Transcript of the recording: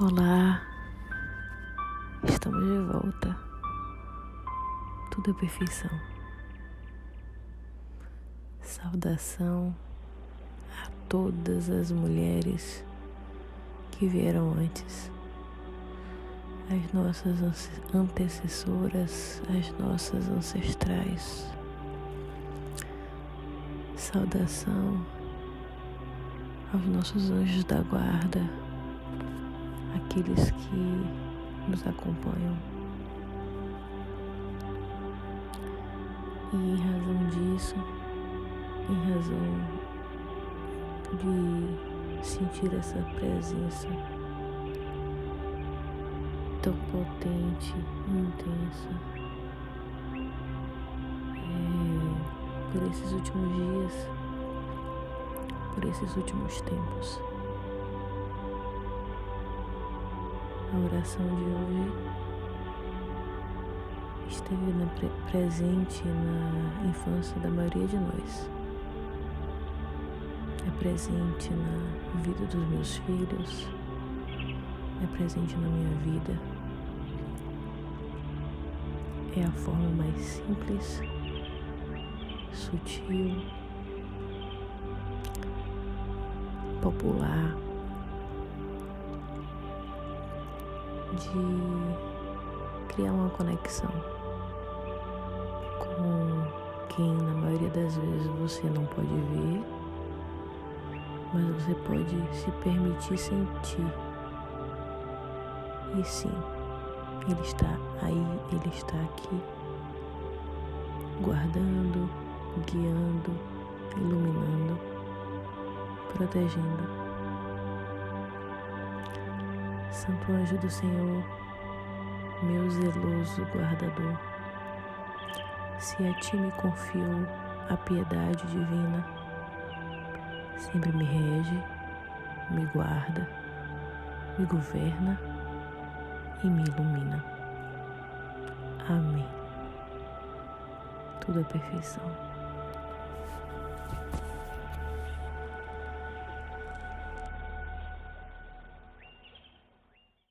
Olá, estamos de volta. Tudo é perfeição. Saudação a todas as mulheres que vieram antes, as nossas antecessoras, as nossas ancestrais. Saudação aos nossos anjos da guarda, aqueles que nos acompanham. E em razão disso, em razão de sentir essa presença tão potente e intensa, é, por esses últimos dias, por esses últimos tempos. A oração de hoje esteve na, presente na infância da maioria de nós. É presente na vida dos meus filhos, é presente na minha vida. É a forma mais simples, sutil, popular de criar uma conexão com quem na maioria das vezes você não pode ver, mas você pode se permitir sentir. E sim, Ele está aí, Ele está aqui, guardando, guiando, iluminando, protegendo. Santo anjo do Senhor, meu zeloso guardador, se a ti me confio a piedade divina, sempre me rege, me guarda, me governa e me ilumina. Amém. Tudo é perfeição.